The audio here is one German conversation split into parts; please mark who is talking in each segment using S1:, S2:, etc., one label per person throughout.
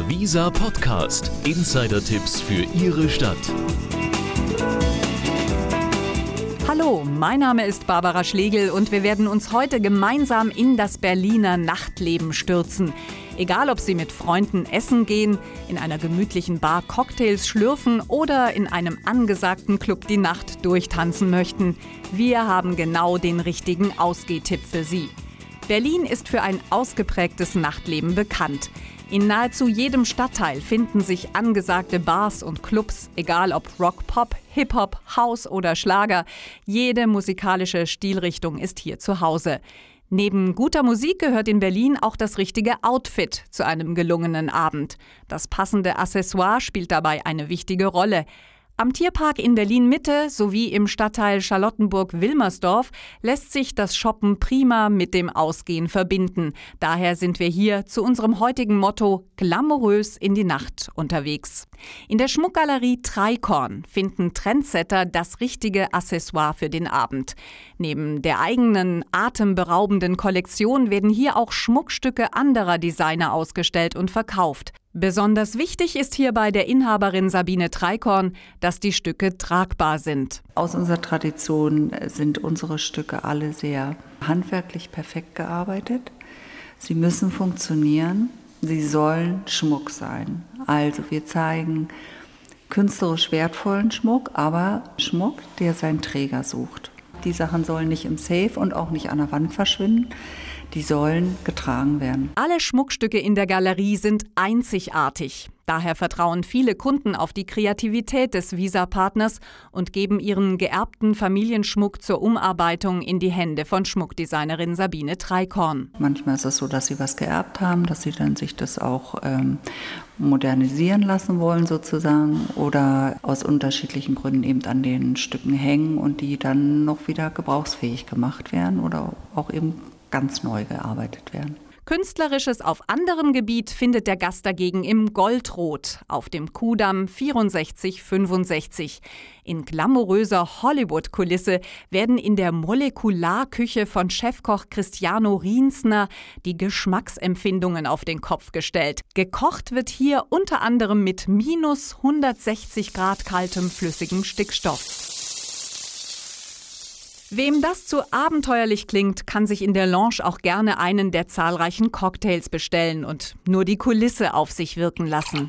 S1: Der Visa Podcast. Insider-Tipps für Ihre Stadt.
S2: Hallo, mein Name ist Barbara Schlegel und wir werden uns heute gemeinsam in das Berliner Nachtleben stürzen. Egal, ob Sie mit Freunden essen gehen, in einer gemütlichen Bar Cocktails schlürfen oder in einem angesagten Club die Nacht durchtanzen möchten, wir haben genau den richtigen Ausgehtipp für Sie. Berlin ist für ein ausgeprägtes Nachtleben bekannt. In nahezu jedem Stadtteil finden sich angesagte Bars und Clubs, egal ob Rock, Pop, Hip-Hop, House oder Schlager. Jede musikalische Stilrichtung ist hier zu Hause. Neben guter Musik gehört in Berlin auch das richtige Outfit zu einem gelungenen Abend. Das passende Accessoire spielt dabei eine wichtige Rolle. Am Tierpark in Berlin-Mitte sowie im Stadtteil Charlottenburg-Wilmersdorf lässt sich das Shoppen prima mit dem Ausgehen verbinden. Daher sind wir hier zu unserem heutigen Motto glamourös in die Nacht unterwegs. In der Schmuckgalerie Treikorn finden Trendsetter das richtige Accessoire für den Abend. Neben der eigenen atemberaubenden Kollektion werden hier auch Schmuckstücke anderer Designer ausgestellt und verkauft. Besonders wichtig ist hierbei der Inhaberin Sabine Treikorn, dass die Stücke tragbar sind.
S3: Aus unserer Tradition sind unsere Stücke alle sehr handwerklich perfekt gearbeitet. Sie müssen funktionieren, sie sollen Schmuck sein. Also wir zeigen künstlerisch wertvollen Schmuck, aber Schmuck, der seinen Träger sucht. Die Sachen sollen nicht im Safe und auch nicht an der Wand verschwinden die sollen getragen werden.
S2: Alle Schmuckstücke in der Galerie sind einzigartig. Daher vertrauen viele Kunden auf die Kreativität des Visa-Partners und geben ihren geerbten Familienschmuck zur Umarbeitung in die Hände von Schmuckdesignerin Sabine Treikorn.
S3: Manchmal ist es so, dass sie was geerbt haben, dass sie dann sich das auch ähm, modernisieren lassen wollen sozusagen oder aus unterschiedlichen Gründen eben an den Stücken hängen und die dann noch wieder gebrauchsfähig gemacht werden oder auch eben ganz neu gearbeitet werden.
S2: Künstlerisches auf anderem Gebiet findet der Gast dagegen im Goldrot auf dem Kudamm 6465. In glamouröser Hollywood-Kulisse werden in der Molekularküche von Chefkoch Cristiano Riensner die Geschmacksempfindungen auf den Kopf gestellt. Gekocht wird hier unter anderem mit minus 160 Grad kaltem flüssigem Stickstoff. Wem das zu abenteuerlich klingt, kann sich in der Lounge auch gerne einen der zahlreichen Cocktails bestellen und nur die Kulisse auf sich wirken lassen.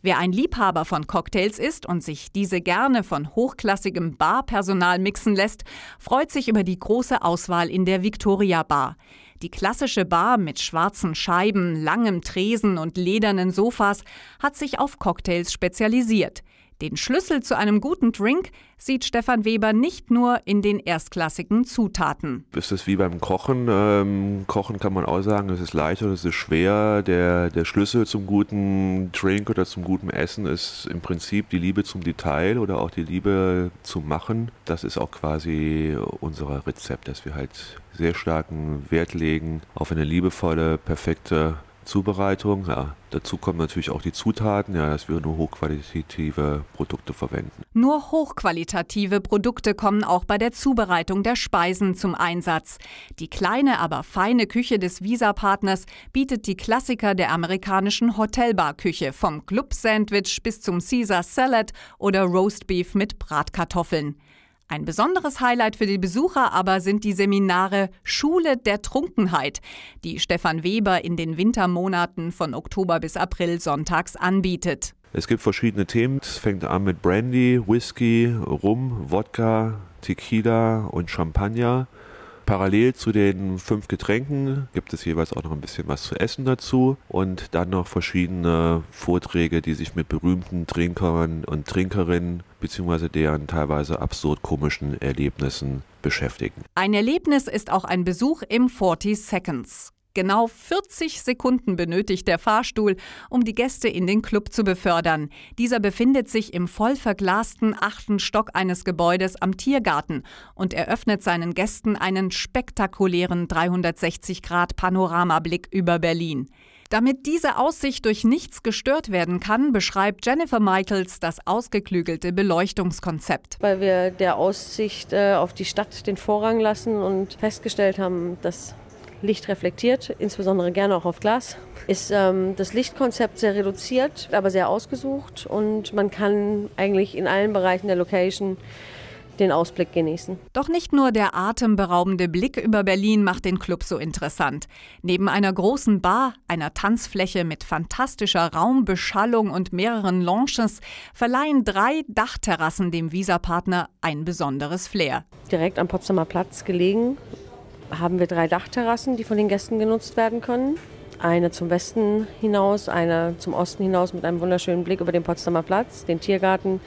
S2: Wer ein Liebhaber von Cocktails ist und sich diese gerne von hochklassigem Barpersonal mixen lässt, freut sich über die große Auswahl in der Victoria Bar. Die klassische Bar mit schwarzen Scheiben, langem Tresen und ledernen Sofas hat sich auf Cocktails spezialisiert. Den Schlüssel zu einem guten Drink sieht Stefan Weber nicht nur in den erstklassigen Zutaten.
S4: Ist es wie beim Kochen? Ähm, Kochen kann man auch sagen, es ist leicht oder es ist schwer. Der, der Schlüssel zum guten Drink oder zum guten Essen ist im Prinzip die Liebe zum Detail oder auch die Liebe zum Machen. Das ist auch quasi unser Rezept, dass wir halt sehr starken Wert legen auf eine liebevolle, perfekte Zubereitung. Ja, dazu kommen natürlich auch die Zutaten, ja, dass wir nur hochqualitative Produkte verwenden.
S2: Nur hochqualitative Produkte kommen auch bei der Zubereitung der Speisen zum Einsatz. Die kleine, aber feine Küche des Visa-Partners bietet die Klassiker der amerikanischen Hotelbarküche vom Club-Sandwich bis zum Caesar Salad oder Roastbeef mit Bratkartoffeln. Ein besonderes Highlight für die Besucher aber sind die Seminare Schule der Trunkenheit, die Stefan Weber in den Wintermonaten von Oktober bis April sonntags anbietet.
S4: Es gibt verschiedene Themen. Es fängt an mit Brandy, Whisky, Rum, Wodka, Tequila und Champagner. Parallel zu den fünf Getränken gibt es jeweils auch noch ein bisschen was zu essen dazu und dann noch verschiedene Vorträge, die sich mit berühmten Trinkern und Trinkerinnen bzw. deren teilweise absurd komischen Erlebnissen beschäftigen.
S2: Ein Erlebnis ist auch ein Besuch im 40 Seconds. Genau 40 Sekunden benötigt der Fahrstuhl, um die Gäste in den Club zu befördern. Dieser befindet sich im voll verglasten achten Stock eines Gebäudes am Tiergarten und eröffnet seinen Gästen einen spektakulären 360-Grad-Panoramablick über Berlin. Damit diese Aussicht durch nichts gestört werden kann, beschreibt Jennifer Michaels das ausgeklügelte Beleuchtungskonzept.
S5: Weil wir der Aussicht äh, auf die Stadt den Vorrang lassen und festgestellt haben, dass Licht reflektiert, insbesondere gerne auch auf Glas. Ist ähm, das Lichtkonzept sehr reduziert, aber sehr ausgesucht und man kann eigentlich in allen Bereichen der Location den Ausblick genießen.
S2: Doch nicht nur der atemberaubende Blick über Berlin macht den Club so interessant. Neben einer großen Bar, einer Tanzfläche mit fantastischer Raumbeschallung und mehreren Lounges verleihen drei Dachterrassen dem Visa-Partner ein besonderes Flair.
S5: Direkt am Potsdamer Platz gelegen haben wir drei Dachterrassen, die von den Gästen genutzt werden können. Eine zum Westen hinaus, eine zum Osten hinaus mit einem wunderschönen Blick über den Potsdamer Platz, den Tiergarten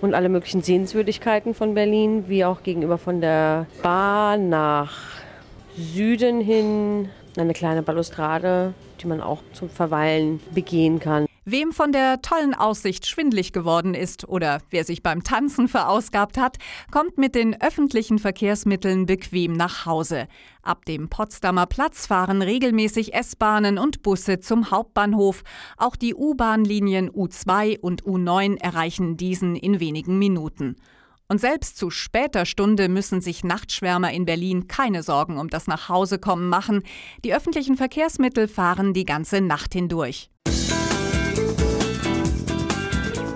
S5: und alle möglichen Sehenswürdigkeiten von Berlin, wie auch gegenüber von der Bar nach Süden hin eine kleine Balustrade, die man auch zum Verweilen begehen kann.
S2: Wem von der tollen Aussicht schwindlig geworden ist oder wer sich beim Tanzen verausgabt hat, kommt mit den öffentlichen Verkehrsmitteln bequem nach Hause. Ab dem Potsdamer Platz fahren regelmäßig S-Bahnen und Busse zum Hauptbahnhof. Auch die U-Bahn-Linien U2 und U9 erreichen diesen in wenigen Minuten. Und selbst zu später Stunde müssen sich Nachtschwärmer in Berlin keine Sorgen um das Nachhausekommen machen. Die öffentlichen Verkehrsmittel fahren die ganze Nacht hindurch.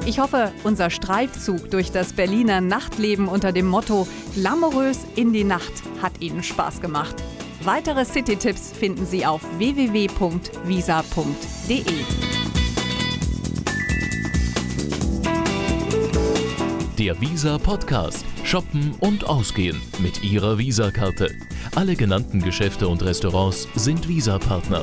S2: Ich hoffe, unser Streifzug durch das Berliner Nachtleben unter dem Motto Glamourös in die Nacht hat Ihnen Spaß gemacht. Weitere City-Tipps finden Sie auf www.visa.de.
S1: Der Visa Podcast. Shoppen und Ausgehen mit Ihrer Visa-Karte. Alle genannten Geschäfte und Restaurants sind Visa-Partner.